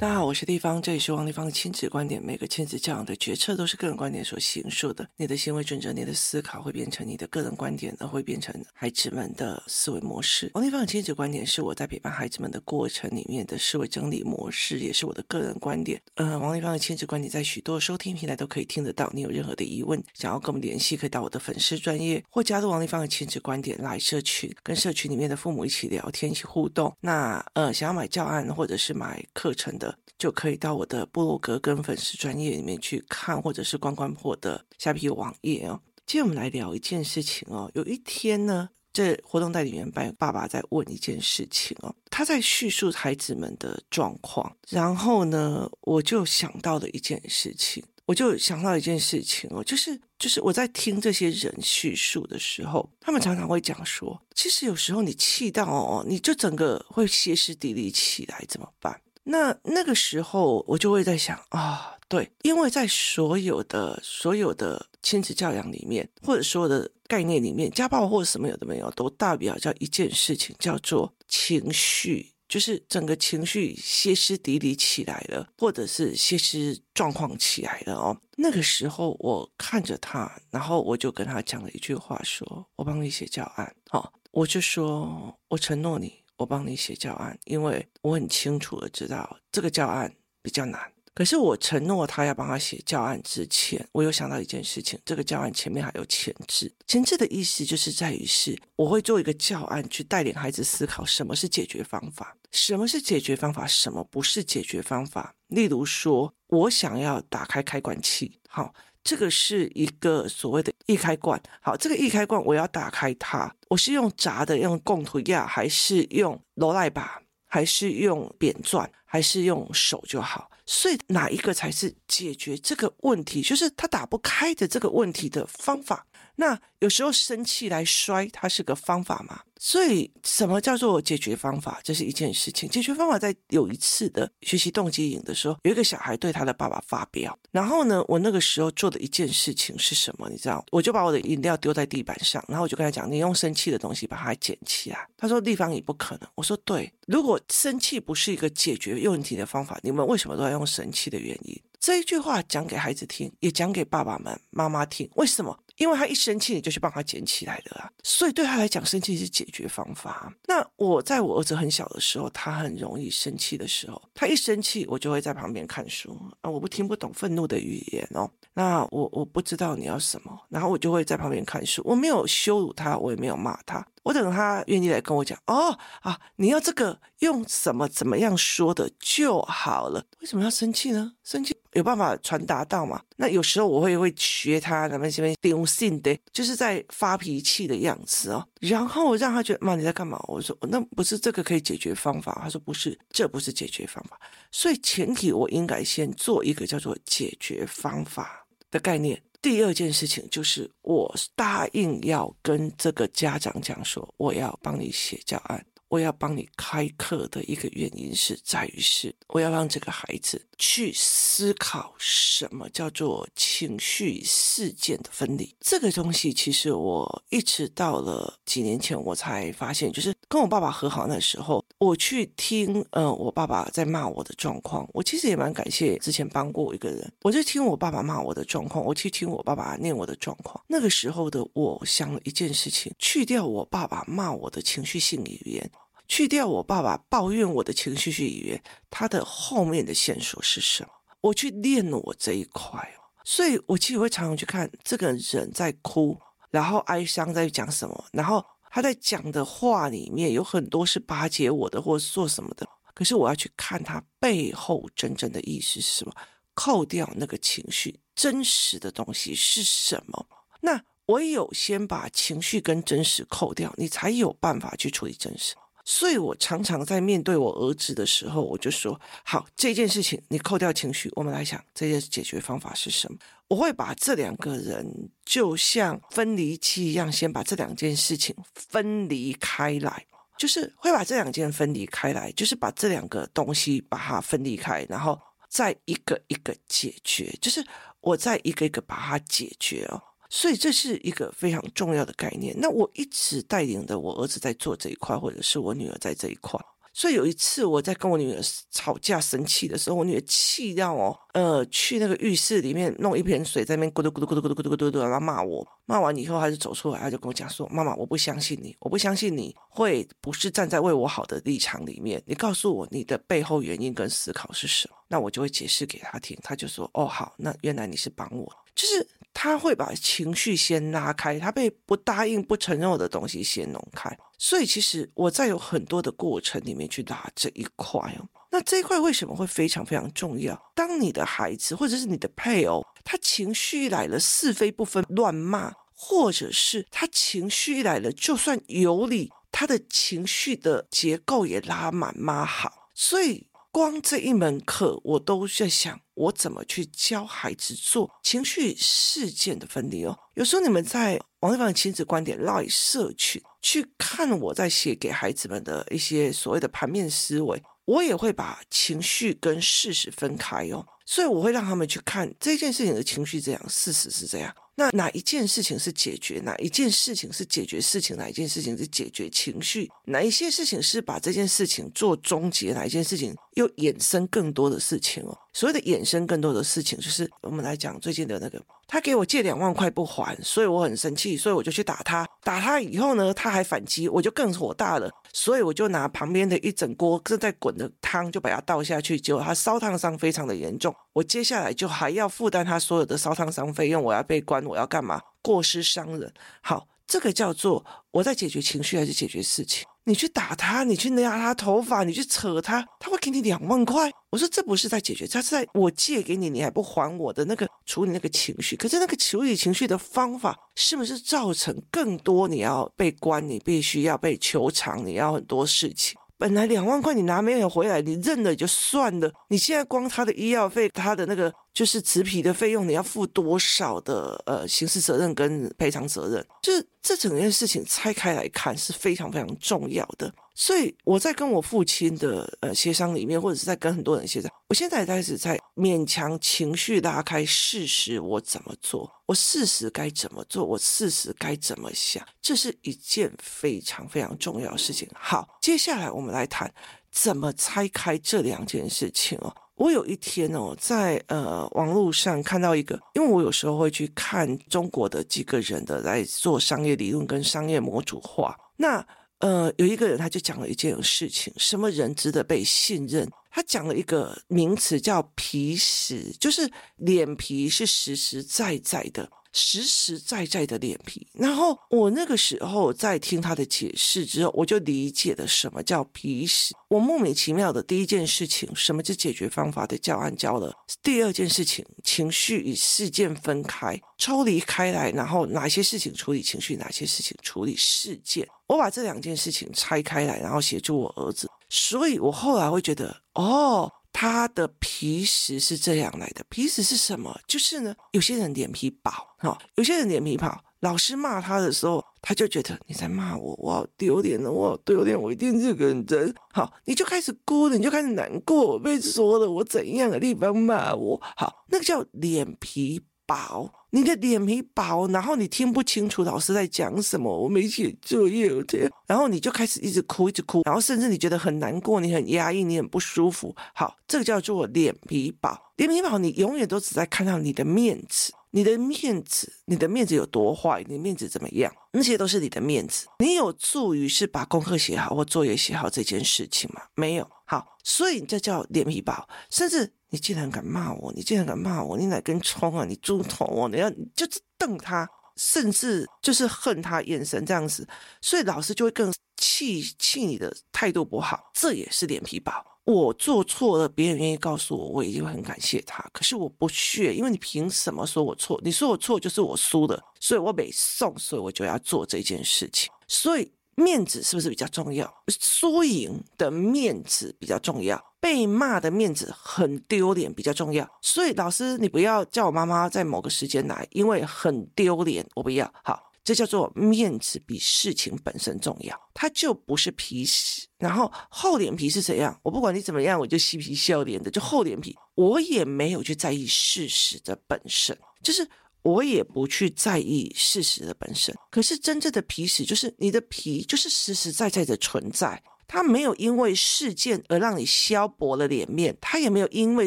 大家好，我是丽芳，这里是王丽芳的亲子观点。每个亲子教养的决策都是个人观点所形塑的。你的行为准则、你的思考会变成你的个人观点，而会变成孩子们的思维模式。王丽芳的亲子观点是我在陪伴孩子们的过程里面的思维整理模式，也是我的个人观点。呃，王丽芳的亲子观点在许多收听平台都可以听得到。你有任何的疑问，想要跟我们联系，可以到我的粉丝专业或加入王丽芳的亲子观点来社群，跟社群里面的父母一起聊天、一起互动。那呃，想要买教案或者是买课程的。就可以到我的部落格跟粉丝专页里面去看，或者是观观我的虾皮网页哦。今天我们来聊一件事情哦。有一天呢，这活动代理员班爸爸在问一件事情哦，他在叙述孩子们的状况，然后呢，我就想到了一件事情，我就想到一件事情哦，就是就是我在听这些人叙述的时候，他们常常会讲说，其实有时候你气到哦，你就整个会歇斯底里起来，怎么办？那那个时候，我就会在想啊，对，因为在所有的所有的亲子教养里面，或者所有的概念里面，家暴或者什么有的没有，都代表叫一件事情，叫做情绪，就是整个情绪歇斯底里起来了，或者是歇斯状况起来了哦。那个时候，我看着他，然后我就跟他讲了一句话说，我帮你写教案，好，我就说我承诺你。我帮你写教案，因为我很清楚的知道这个教案比较难。可是我承诺他要帮他写教案之前，我有想到一件事情：这个教案前面还有前置。前置的意思就是在于是，我会做一个教案去带领孩子思考什么是解决方法，什么是解决方法，什么不是解决方法。例如说，我想要打开开关器，好。这个是一个所谓的易开罐，好，这个易开罐我要打开它，我是用炸的，用贡土压，还是用罗赖把，还是用扁钻，还是用手就好？所以哪一个才是解决这个问题，就是它打不开的这个问题的方法？那有时候生气来摔，它是个方法嘛？所以什么叫做解决方法？这是一件事情。解决方法在有一次的学习动机营的时候，有一个小孩对他的爸爸发飙，然后呢，我那个时候做的一件事情是什么？你知道，我就把我的饮料丢在地板上，然后我就跟他讲：“你用生气的东西把它捡起来。”他说：“地方也不可能。”我说：“对，如果生气不是一个解决问题的方法，你们为什么都要用生气的原因？”这一句话讲给孩子听，也讲给爸爸们、妈妈听。为什么？因为他一生气，你就去帮他捡起来的啊。所以对他来讲，生气是解决方法。那我在我儿子很小的时候，他很容易生气的时候，他一生气，我就会在旁边看书啊。我不听不懂愤怒的语言哦。那我我不知道你要什么，然后我就会在旁边看书。我没有羞辱他，我也没有骂他。我等他愿意来跟我讲哦啊，你要这个用什么怎么样说的就好了。为什么要生气呢？生气有办法传达到嘛？那有时候我会会学他咱们这边丢信的，就是在发脾气的样子哦。然后让他觉得妈，你在干嘛？我说那不是这个可以解决方法。他说不是，这不是解决方法。所以前提我应该先做一个叫做解决方法的概念。第二件事情就是，我答应要跟这个家长讲说，我要帮你写教案。我要帮你开课的一个原因是在于是，我要让这个孩子去思考什么叫做情绪事件的分离。这个东西其实我一直到了几年前我才发现，就是跟我爸爸和好那时候，我去听，呃，我爸爸在骂我的状况。我其实也蛮感谢之前帮过我一个人，我就听我爸爸骂我的状况，我去听我爸爸念我的状况。那个时候的我想了一件事情，去掉我爸爸骂我的情绪性语言。去掉我爸爸抱怨我的情绪去语言，他的后面的线索是什么？我去练我这一块哦，所以我其实会常常去看这个人在哭，然后哀伤在讲什么，然后他在讲的话里面有很多是巴结我的，或者做什么的。可是我要去看他背后真正的意思是什么，扣掉那个情绪，真实的东西是什么？那唯有先把情绪跟真实扣掉，你才有办法去处理真实。所以我常常在面对我儿子的时候，我就说：好，这件事情你扣掉情绪，我们来想这件解决方法是什么？我会把这两个人就像分离器一样，先把这两件事情分离开来，就是会把这两件分离开来，就是把这两个东西把它分离开，然后再一个一个解决，就是我再一个一个把它解决哦。所以这是一个非常重要的概念。那我一直带领的我儿子在做这一块，或者是我女儿在这一块。所以有一次我在跟我女儿吵架生气的时候，我女儿气到哦，呃，去那个浴室里面弄一盆水在那边咕嘟咕嘟咕嘟咕嘟咕嘟咕嘟嘟，然后骂我。骂完以后，她就走出来，她就跟我讲说：“妈妈，我不相信你，我不相信你会不是站在为我好的立场里面。你告诉我你的背后原因跟思考是什么？那我就会解释给她听。她就说：哦，好，那原来你是帮我，就是。”他会把情绪先拉开，他被不答应、不承认的东西先弄开。所以，其实我在有很多的过程里面去拉这一块哦。那这一块为什么会非常非常重要？当你的孩子或者是你的配偶，他情绪来了，是非不分，乱骂，或者是他情绪来了，就算有理，他的情绪的结构也拉满妈好。所以。光这一门课，我都在想，我怎么去教孩子做情绪事件的分离哦。有时候你们在王立芳亲子观点 Live 社群去看我在写给孩子们的一些所谓的盘面思维，我也会把情绪跟事实分开哦。所以我会让他们去看这件事情的情绪这样，事实是这样。那哪一件事情是解决？哪一件事情是解决事情？哪一件事情是解决情绪？哪一些事情是把这件事情做终结？哪一件事情又衍生更多的事情哦？所谓的衍生更多的事情，就是我们来讲最近的那个，他给我借两万块不还，所以我很生气，所以我就去打他。打他以后呢，他还反击，我就更火大了，所以我就拿旁边的一整锅正在滚的汤，就把它倒下去，结果他烧烫伤非常的严重。我接下来就还要负担他所有的烧烫伤费用，我要被关，我要干嘛？过失伤人。好，这个叫做我在解决情绪还是解决事情？你去打他，你去拿他头发，你去扯他，他会给你两万块。我说这不是在解决，他是在我借给你，你还不还我的那个处理那个情绪。可是那个处理情绪的方法，是不是造成更多你要被关，你必须要被求偿，你要很多事情？本来两万块你拿没有回来，你认了也就算了。你现在光他的医药费，他的那个就是植皮的费用，你要负多少的呃刑事责任跟赔偿责任？就是这整件事情拆开来看是非常非常重要的。所以我在跟我父亲的呃协商里面，或者是在跟很多人协商，我现在开始在勉强情绪拉开事实，我怎么做？我事实该怎么做？我事实该怎么想？这是一件非常非常重要的事情。好，接下来我们来谈怎么拆开这两件事情哦。我有一天哦，在呃网络上看到一个，因为我有时候会去看中国的几个人的来做商业理论跟商业模组化，那。呃，有一个人他就讲了一件事情，什么人值得被信任？他讲了一个名词叫皮实，就是脸皮是实实在在的。实实在在的脸皮，然后我那个时候在听他的解释之后，我就理解了什么叫皮实。我莫名其妙的第一件事情，什么是解决方法的教案教了；第二件事情，情绪与事件分开、抽离开来，然后哪些事情处理情绪，哪些事情处理事件。我把这两件事情拆开来，然后协助我儿子，所以我后来会觉得，哦。他的皮实是这样来的，皮实是什么？就是呢，有些人脸皮薄，哈，有些人脸皮薄。老师骂他的时候，他就觉得你在骂我，我好丢脸了，我好丢脸，我一定是个人。好，你就开始哭了，你就开始难过，被说了，我怎样的地方骂我？好，那个叫脸皮薄。你的脸皮薄，然后你听不清楚老师在讲什么，我没写作业，这样，然后你就开始一直哭，一直哭，然后甚至你觉得很难过，你很压抑，你很不舒服。好，这个叫做脸皮薄。脸皮薄，你永远都只在看到你的面子，你的面子，你的面子有多坏，你的面子怎么样，那些都是你的面子。你有助于是把功课写好或作业写好这件事情吗？没有。好，所以这叫脸皮薄，甚至。你竟然敢骂我！你竟然敢骂我！你哪根葱啊！你猪头啊！你要就是瞪他，甚至就是恨他，眼神这样子，所以老师就会更气气你的态度不好。这也是脸皮薄。我做错了，别人愿意告诉我，我也就很感谢他。可是我不屑，因为你凭什么说我错？你说我错就是我输的，所以我没送，所以我就要做这件事情。所以。面子是不是比较重要？输赢的面子比较重要，被骂的面子很丢脸比较重要。所以老师，你不要叫我妈妈在某个时间来，因为很丢脸，我不要。好，这叫做面子比事情本身重要，它就不是皮实。然后厚脸皮是怎样？我不管你怎么样，我就嬉皮笑脸的，就厚脸皮，我也没有去在意事实的本身，就是。我也不去在意事实的本身，可是真正的皮实就是你的皮，就是实实在在的存在。它没有因为事件而让你消薄了脸面，它也没有因为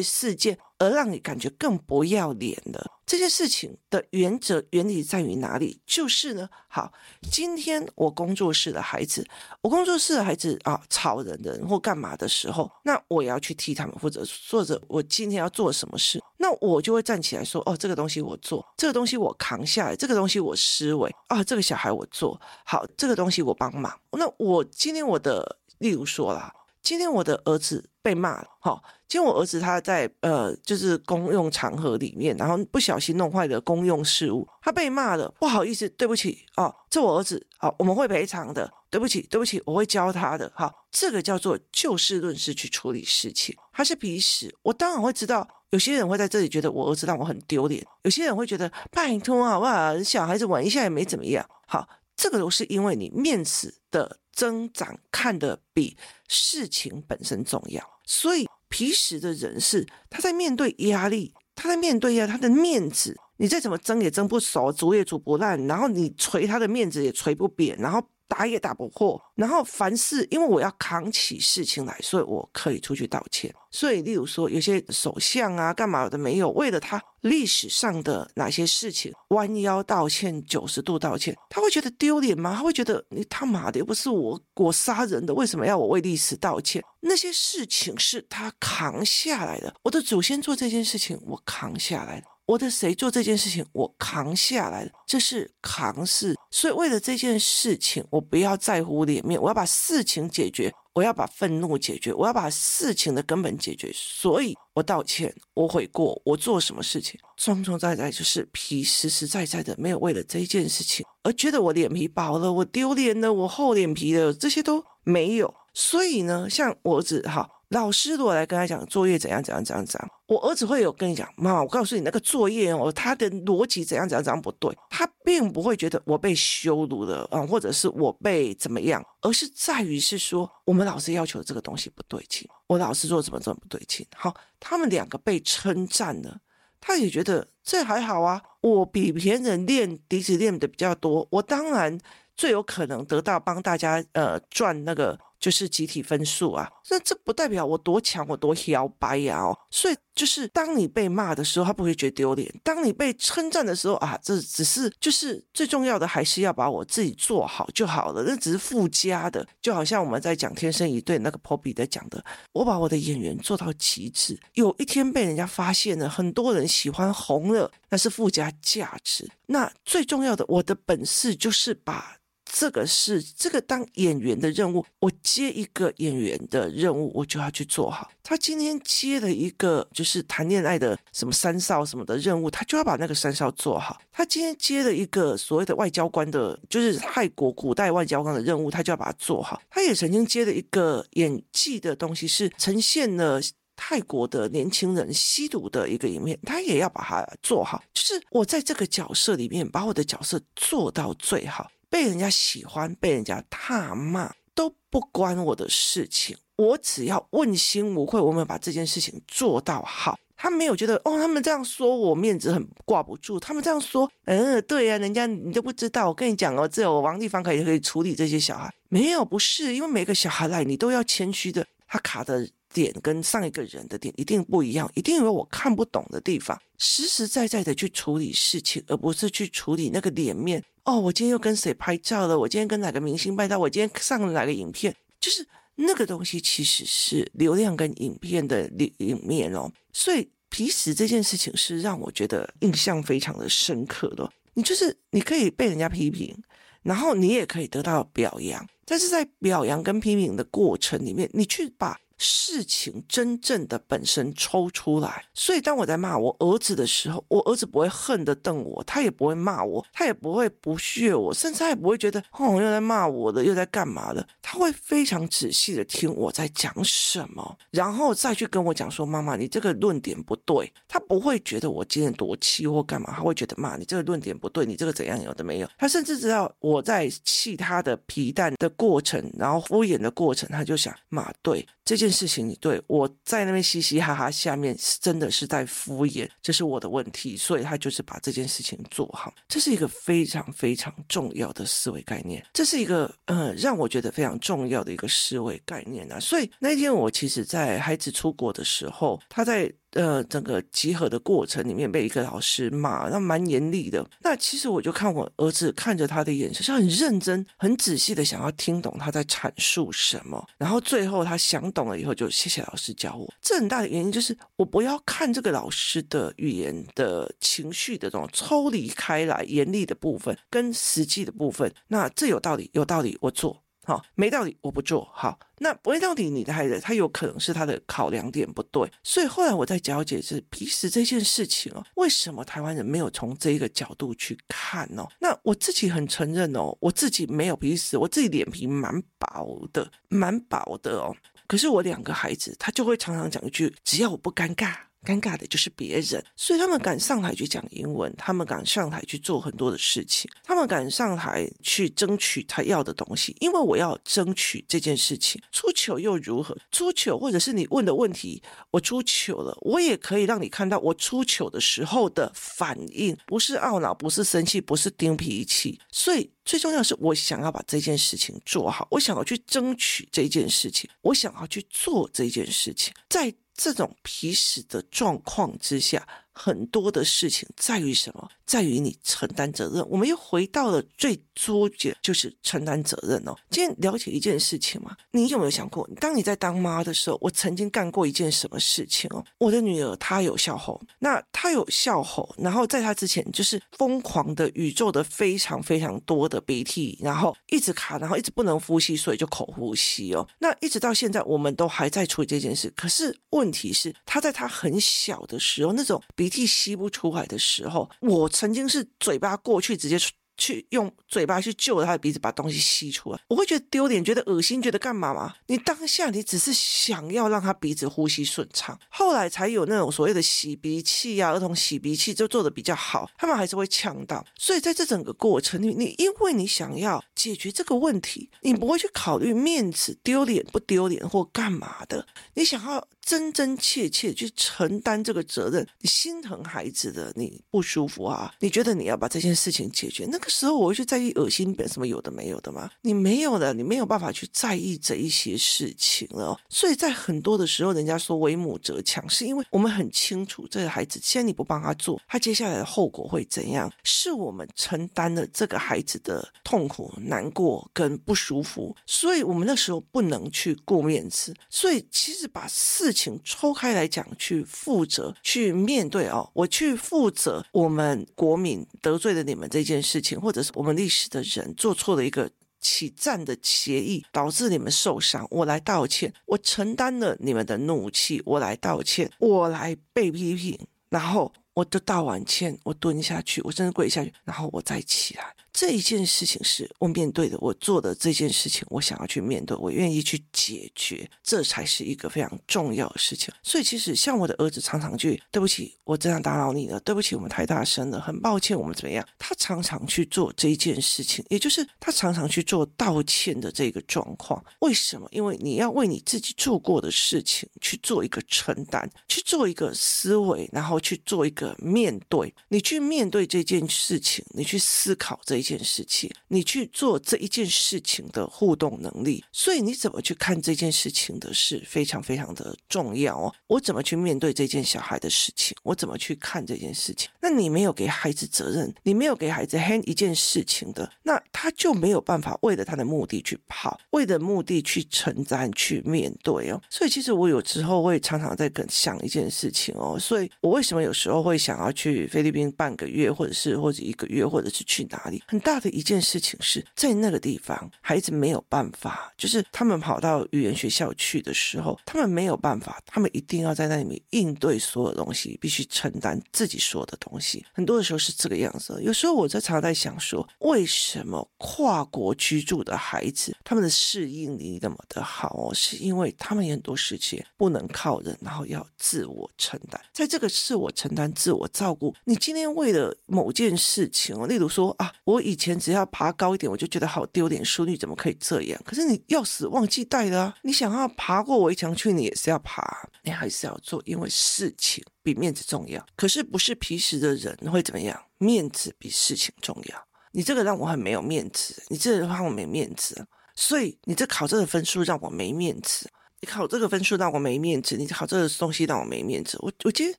事件而让你感觉更不要脸了。这件事情的原则原理在于哪里？就是呢，好，今天我工作室的孩子，我工作室的孩子啊，吵人的人或干嘛的时候，那我也要去替他们或者，或者我今天要做什么事，那我就会站起来说，哦，这个东西我做，这个东西我扛下来，这个东西我思维啊，这个小孩我做好，这个东西我帮忙。那我今天我的，例如说啦，今天我的儿子被骂了，好。今天我儿子他在呃，就是公用场合里面，然后不小心弄坏了公用事物，他被骂了，不好意思，对不起哦，这我儿子，好，我们会赔偿的，对不起，对不起，我会教他的，好，这个叫做就事论事去处理事情，他是皮实，我当然会知道，有些人会在这里觉得我儿子让我很丢脸，有些人会觉得拜托好不好，小孩子玩一下也没怎么样，好，这个都是因为你面子的增长看得比事情本身重要，所以。皮实的人士他在面对压力，他在面对呀，他的面子，你再怎么争也争不熟，煮也煮不烂，然后你捶他的面子也捶不扁，然后。打也打不破，然后凡事因为我要扛起事情来，所以我可以出去道歉。所以，例如说有些首相啊，干嘛的没有，为了他历史上的哪些事情弯腰道歉，九十度道歉，他会觉得丢脸吗？他会觉得你他妈的又不是我我杀人的，为什么要我为历史道歉？那些事情是他扛下来的，我的祖先做这件事情，我扛下来了。我的谁做这件事情，我扛下来了，这是扛事。所以为了这件事情，我不要在乎脸面，我要把事情解决，我要把愤怒解决，我要把事情的根本解决。所以我道歉，我悔过，我做什么事情，从从在在就是皮实实在在的，没有为了这件事情而觉得我脸皮薄了，我丢脸了，我厚脸皮了，这些都没有。所以呢，像我儿子哈。老师如果来跟他讲作业怎样怎样怎样怎样，我儿子会有跟你讲，妈，我告诉你那个作业哦，他的逻辑怎样怎样怎样不对，他并不会觉得我被羞辱了啊，或者是我被怎么样，而是在于是说我们老师要求的这个东西不对劲，我老师做怎么怎么不对劲？好，他们两个被称赞了，他也觉得这还好啊，我比别人练笛子练的比较多，我当然最有可能得到帮大家呃赚那个。就是集体分数啊，那这不代表我多强，我多摇摆呀哦。所以就是当你被骂的时候，他不会觉得丢脸；当你被称赞的时候啊，这只是就是最重要的，还是要把我自己做好就好了。那只是附加的，就好像我们在讲《天生一对》那个 Poppy 在讲的，我把我的演员做到极致，有一天被人家发现了，很多人喜欢红了，那是附加价值。那最重要的，我的本事就是把。这个是这个当演员的任务，我接一个演员的任务，我就要去做好。他今天接了一个就是谈恋爱的什么三少什么的任务，他就要把那个三少做好。他今天接了一个所谓的外交官的，就是泰国古代外交官的任务，他就要把它做好。他也曾经接了一个演技的东西，是呈现了泰国的年轻人吸毒的一个影片，他也要把它做好。就是我在这个角色里面，把我的角色做到最好。被人家喜欢，被人家唾骂都不关我的事情。我只要问心无愧，我们把这件事情做到好。他没有觉得哦，他们这样说我面子很挂不住。他们这样说，嗯，对呀、人家你都不知道。我跟你讲哦，只有王地方可以可以处理这些小孩。没有，不是，因为每个小孩来，你都要谦虚的。他卡的点跟上一个人的点一定不一样，一定有我看不懂的地方。实实在在的去处理事情，而不是去处理那个脸面。哦，我今天又跟谁拍照了？我今天跟哪个明星拍照？我今天上了哪个影片？就是那个东西，其实是流量跟影片的里面哦。所以皮实这件事情是让我觉得印象非常的深刻的。你就是你可以被人家批评，然后你也可以得到表扬，但是在表扬跟批评的过程里面，你去把。事情真正的本身抽出来，所以当我在骂我儿子的时候，我儿子不会恨得瞪我，他也不会骂我，他也不会不屑我，甚至他也不会觉得哦又在骂我的，又在干嘛的，他会非常仔细的听我在讲什么，然后再去跟我讲说，妈妈你这个论点不对，他不会觉得我今天多气或干嘛，他会觉得骂你这个论点不对，你这个怎样有的没有，他甚至知道我在气他的皮蛋的过程，然后敷衍的过程，他就想妈对这件。事情你对我在那边嘻嘻哈哈，下面真的是在敷衍，这是我的问题，所以他就是把这件事情做好，这是一个非常非常重要的思维概念，这是一个呃让我觉得非常重要的一个思维概念啊。所以那天我其实，在孩子出国的时候，他在。呃，整个集合的过程里面被一个老师骂，那蛮严厉的。那其实我就看我儿子看着他的眼神是很认真、很仔细的，想要听懂他在阐述什么。然后最后他想懂了以后，就谢谢老师教我。这很大的原因就是我不要看这个老师的语言的情绪的这种抽离开来严厉的部分跟实际的部分。那这有道理，有道理，我做。好，没道理，我不做。好，那没道理，你的孩子他有可能是他的考量点不对，所以后来我在讲解是鼻屎这件事情哦，为什么台湾人没有从这一个角度去看哦？那我自己很承认哦，我自己没有鼻屎，我自己脸皮蛮薄的，蛮薄的哦。可是我两个孩子，他就会常常讲一句：只要我不尴尬。尴尬的就是别人，所以他们敢上台去讲英文，他们敢上台去做很多的事情，他们敢上台去争取他要的东西。因为我要争取这件事情，出糗又如何？出糗或者是你问的问题，我出糗了，我也可以让你看到我出糗的时候的反应，不是懊恼，不是生气，不是丢脾气。所以最重要是，我想要把这件事情做好，我想要去争取这件事情，我想要去做这件事情，在。这种皮实的状况之下，很多的事情在于什么？在于你承担责任。我们又回到了最终结，就是承担责任哦。今天了解一件事情嘛，你有没有想过，当你在当妈的时候，我曾经干过一件什么事情哦？我的女儿她有哮吼，那她有哮吼，然后在她之前就是疯狂的宇宙的非常非常多的鼻涕，然后一直卡，然后一直不能呼吸，所以就口呼吸哦。那一直到现在，我们都还在处理这件事。可是问题是，她在她很小的时候，那种鼻涕吸不出来的时候，我曾经是嘴巴过去直接去用嘴巴去救他的鼻子，把东西吸出来，我会觉得丢脸，觉得恶心，觉得干嘛嘛？你当下你只是想要让他鼻子呼吸顺畅，后来才有那种所谓的洗鼻器呀、啊，儿童洗鼻器就做得比较好，他们还是会呛到。所以在这整个过程里，你因为你想要解决这个问题，你不会去考虑面子丢脸不丢脸或干嘛的，你想要。真真切切去承担这个责任，你心疼孩子的，你不舒服啊？你觉得你要把这件事情解决？那个时候我会去在意恶心本什么有的没有的吗？你没有了，你没有办法去在意这一些事情了。所以在很多的时候，人家说为母则强，是因为我们很清楚这个孩子，既然你不帮他做，他接下来的后果会怎样？是我们承担了这个孩子的痛苦、难过跟不舒服，所以我们那时候不能去顾面子。所以其实把事情抽开来讲，去负责，去面对哦。我去负责我们国民得罪了你们这件事情，或者是我们历史的人做错了一个起战的协议，导致你们受伤，我来道歉。我承担了你们的怒气，我来道歉。我来被批评，然后我就道完歉，我蹲下去，我甚至跪下去，然后我再起来。这一件事情是我面对的，我做的这件事情，我想要去面对，我愿意去解决，这才是一个非常重要的事情。所以，其实像我的儿子常常去，对不起，我这样打扰你了，对不起，我们太大声了，很抱歉，我们怎么样？他常常去做这一件事情，也就是他常常去做道歉的这个状况。为什么？因为你要为你自己做过的事情去做一个承担，去做一个思维，然后去做一个面对。你去面对这件事情，你去思考这。一件事情，你去做这一件事情的互动能力，所以你怎么去看这件事情的是非常非常的重要哦。我怎么去面对这件小孩的事情？我怎么去看这件事情？那你没有给孩子责任，你没有给孩子 hand 一件事情的，那他就没有办法为了他的目的去跑，为了目的去承担、去面对哦。所以其实我有时候会常常在跟想一件事情哦。所以我为什么有时候会想要去菲律宾半个月，或者是或者一个月，或者是去哪里？很大的一件事情是在那个地方，孩子没有办法，就是他们跑到语言学校去的时候，他们没有办法，他们一定要在那里面应对所有东西，必须承担自己说的东西。很多的时候是这个样子。有时候我在常常在想说，为什么跨国居住的孩子他们的适应力那么的好哦？是因为他们有很多事情不能靠人，然后要自我承担。在这个自我承担、自我照顾，你今天为了某件事情哦，例如说啊，我。以前只要爬高一点，我就觉得好丢脸，淑女怎么可以这样？可是你要死忘记带了！你想要爬过围墙去，你也是要爬，你还是要做，因为事情比面子重要。可是不是皮实的人会怎么样？面子比事情重要。你这个让我很没有面子，你这个让我没面子，所以你这考这个分数让我没面子。你考这个分数让我没面子，你考这个东西让我没面子。我我今天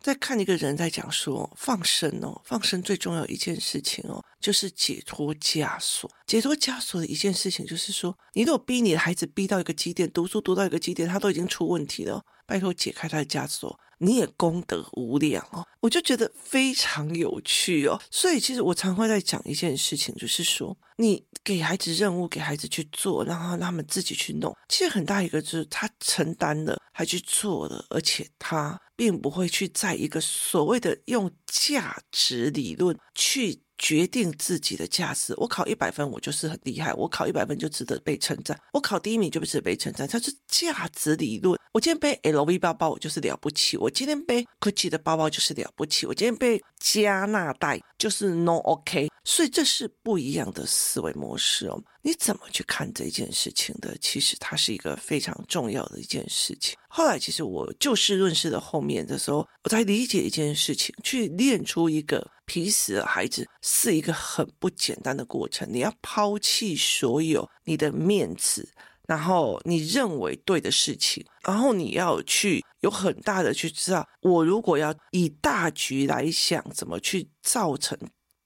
在看一个人在讲说放生哦，放生最重要一件事情哦，就是解脱枷锁。解脱枷锁的一件事情就是说，你如果逼你的孩子逼到一个极点，读书读到一个极点，他都已经出问题了，拜托解开他的枷锁。你也功德无量哦，我就觉得非常有趣哦。所以其实我常会在讲一件事情，就是说你给孩子任务，给孩子去做，然后他们自己去弄。其实很大一个就是他承担了，还去做了，而且他并不会去在一个所谓的用价值理论去。决定自己的价值。我考一百分，我就是很厉害。我考一百分就值得被称赞。我考第一名就不是被称赞，它是价值理论。我今天背 LV 包包，我就是了不起。我今天背 Gucci 的包包就是了不起。我今天背加纳袋就是 No OK。所以这是不一样的思维模式哦。你怎么去看这件事情的？其实它是一个非常重要的一件事情。后来其实我就事论事的后面的时候，我才理解一件事情，去练出一个皮实的孩子是一个很不简单的过程。你要抛弃所有你的面子，然后你认为对的事情，然后你要去有很大的去知道，我如果要以大局来想，怎么去造成。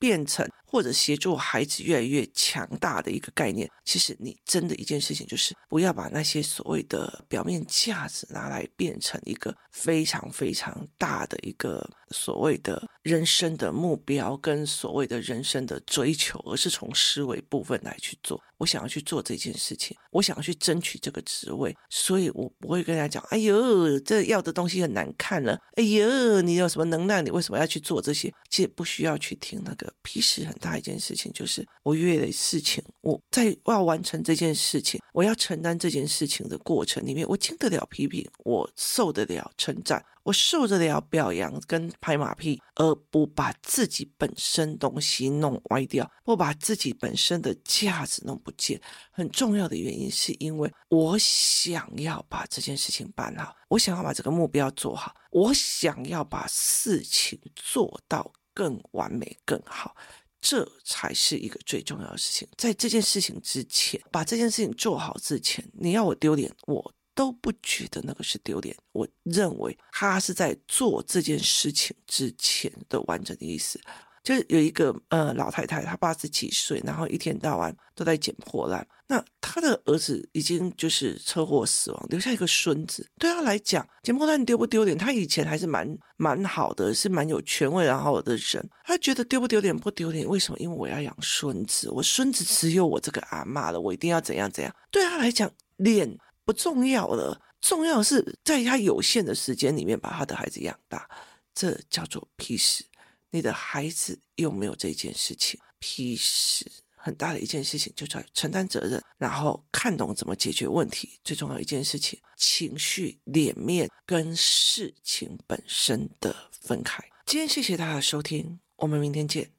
变成或者协助孩子越来越强大的一个概念，其实你真的一件事情就是不要把那些所谓的表面价值拿来变成一个非常非常大的一个所谓的人生的目标跟所谓的人生的追求，而是从思维部分来去做。我想要去做这件事情，我想要去争取这个职位，所以我不会跟他讲：“哎呦，这要的东西很难看了。”“哎呦，你有什么能量？你为什么要去做这些？”其实不需要去听那个。皮实很大一件事情就是，我越的事情，我在我要完成这件事情，我要承担这件事情的过程里面，我经得了批评，我受得了称赞。我受得了表扬跟拍马屁，而不把自己本身东西弄歪掉，不把自己本身的价值弄不见。很重要的原因是因为我想要把这件事情办好，我想要把这个目标做好，我想要把事情做到更完美、更好，这才是一个最重要的事情。在这件事情之前，把这件事情做好之前，你要我丢脸，我。都不觉得那个是丢脸，我认为他是在做这件事情之前的完整的意思。就是有一个呃老太太，她八十几岁，然后一天到晚都在捡破烂。那她的儿子已经就是车祸死亡，留下一个孙子。对她来讲，捡破烂丢不丢脸？她以前还是蛮蛮好的，是蛮有权威然后的人。她觉得丢不丢脸不丢脸？为什么？因为我要养孙子，我孙子只有我这个阿嬷了，我一定要怎样怎样。对她来讲，脸。不重要了，重要是在她有限的时间里面把她的孩子养大，这叫做皮实。你的孩子有没有这件事情？其实很大的一件事情，就叫承担责任，然后看懂怎么解决问题。最重要一件事情，情绪、脸面跟事情本身的分开。今天谢谢大家的收听，我们明天见。